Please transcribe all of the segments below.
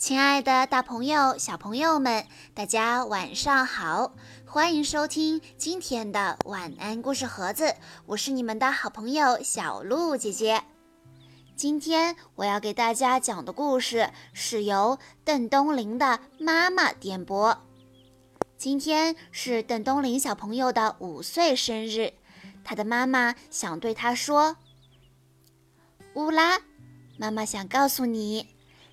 亲爱的，大朋友、小朋友们，大家晚上好！欢迎收听今天的晚安故事盒子，我是你们的好朋友小鹿姐姐。今天我要给大家讲的故事是由邓东林的妈妈点播。今天是邓东林小朋友的五岁生日，他的妈妈想对他说：“乌拉，妈妈想告诉你。”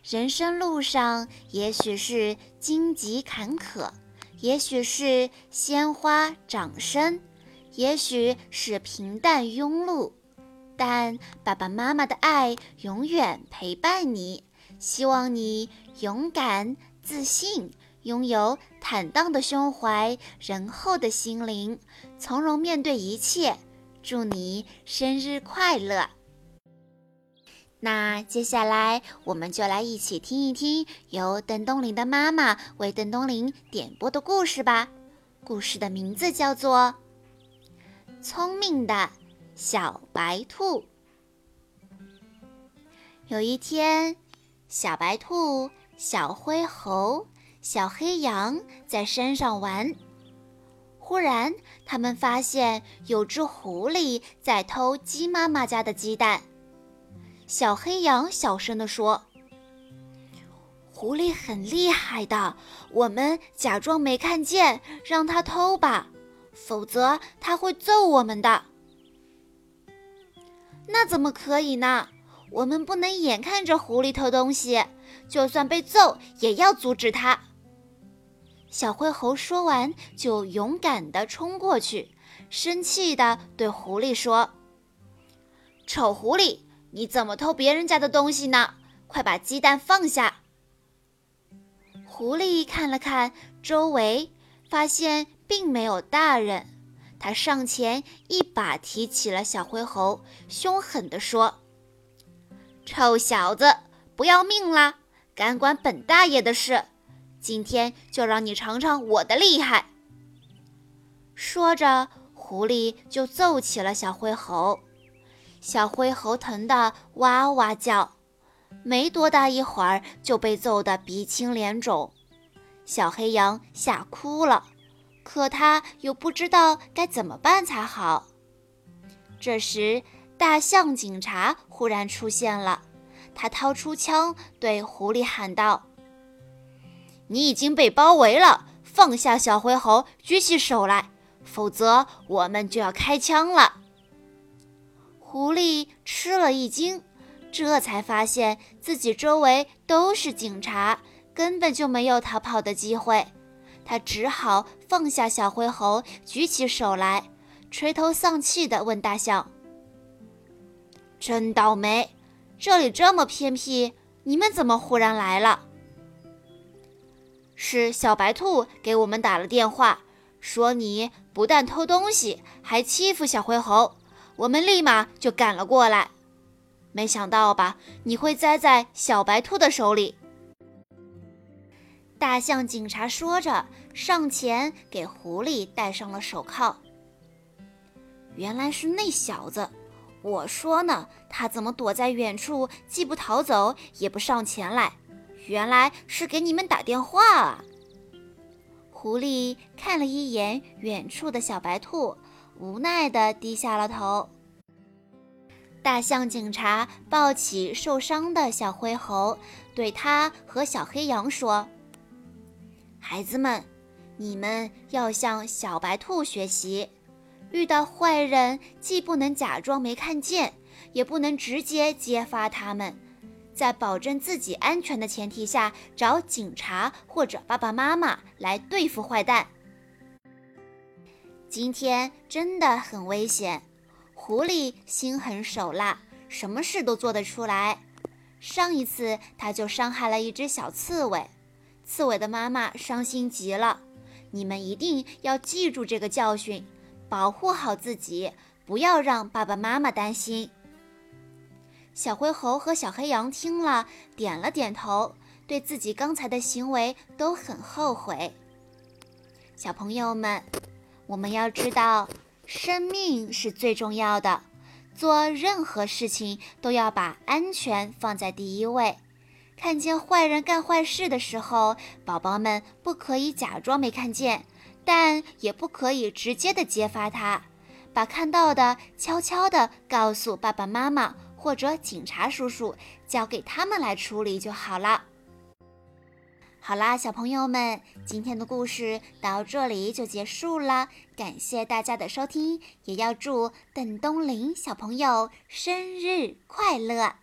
人生路上，也许是荆棘坎坷，也许是鲜花掌声，也许是平淡庸碌，但爸爸妈妈的爱永远陪伴你。希望你勇敢、自信，拥有坦荡的胸怀、仁厚的心灵，从容面对一切。祝你生日快乐！那接下来，我们就来一起听一听由邓东林的妈妈为邓东林点播的故事吧。故事的名字叫做《聪明的小白兔》。有一天，小白兔、小灰猴、小黑羊在山上玩，忽然，他们发现有只狐狸在偷鸡妈妈家的鸡蛋。小黑羊小声地说：“狐狸很厉害的，我们假装没看见，让它偷吧，否则它会揍我们的。”那怎么可以呢？我们不能眼看着狐狸偷东西，就算被揍也要阻止它。小灰猴说完，就勇敢地冲过去，生气地对狐狸说：“丑狐狸！”你怎么偷别人家的东西呢？快把鸡蛋放下！狐狸看了看周围，发现并没有大人。他上前一把提起了小灰猴，凶狠地说：“臭小子，不要命啦？敢管本大爷的事？今天就让你尝尝我的厉害！”说着，狐狸就揍起了小灰猴。小灰猴疼得哇哇叫，没多大一会儿就被揍得鼻青脸肿。小黑羊吓哭了，可他又不知道该怎么办才好。这时，大象警察忽然出现了，他掏出枪对狐狸喊道：“你已经被包围了，放下小灰猴，举起手来，否则我们就要开枪了。”狐狸吃了一惊，这才发现自己周围都是警察，根本就没有逃跑的机会。他只好放下小灰猴，举起手来，垂头丧气地问大象：“真倒霉，这里这么偏僻，你们怎么忽然来了？”是小白兔给我们打了电话，说你不但偷东西，还欺负小灰猴。我们立马就赶了过来，没想到吧？你会栽在小白兔的手里。大象警察说着，上前给狐狸戴上了手铐。原来是那小子，我说呢，他怎么躲在远处，既不逃走，也不上前来？原来是给你们打电话啊！狐狸看了一眼远处的小白兔。无奈地低下了头。大象警察抱起受伤的小灰猴，对他和小黑羊说：“孩子们，你们要向小白兔学习，遇到坏人既不能假装没看见，也不能直接揭发他们，在保证自己安全的前提下，找警察或者爸爸妈妈来对付坏蛋。”今天真的很危险，狐狸心狠手辣，什么事都做得出来。上一次他就伤害了一只小刺猬，刺猬的妈妈伤心极了。你们一定要记住这个教训，保护好自己，不要让爸爸妈妈担心。小灰猴和小黑羊听了，点了点头，对自己刚才的行为都很后悔。小朋友们。我们要知道，生命是最重要的，做任何事情都要把安全放在第一位。看见坏人干坏事的时候，宝宝们不可以假装没看见，但也不可以直接的揭发他，把看到的悄悄的告诉爸爸妈妈或者警察叔叔，交给他们来处理就好了。好啦，小朋友们，今天的故事到这里就结束了。感谢大家的收听，也要祝邓东林小朋友生日快乐！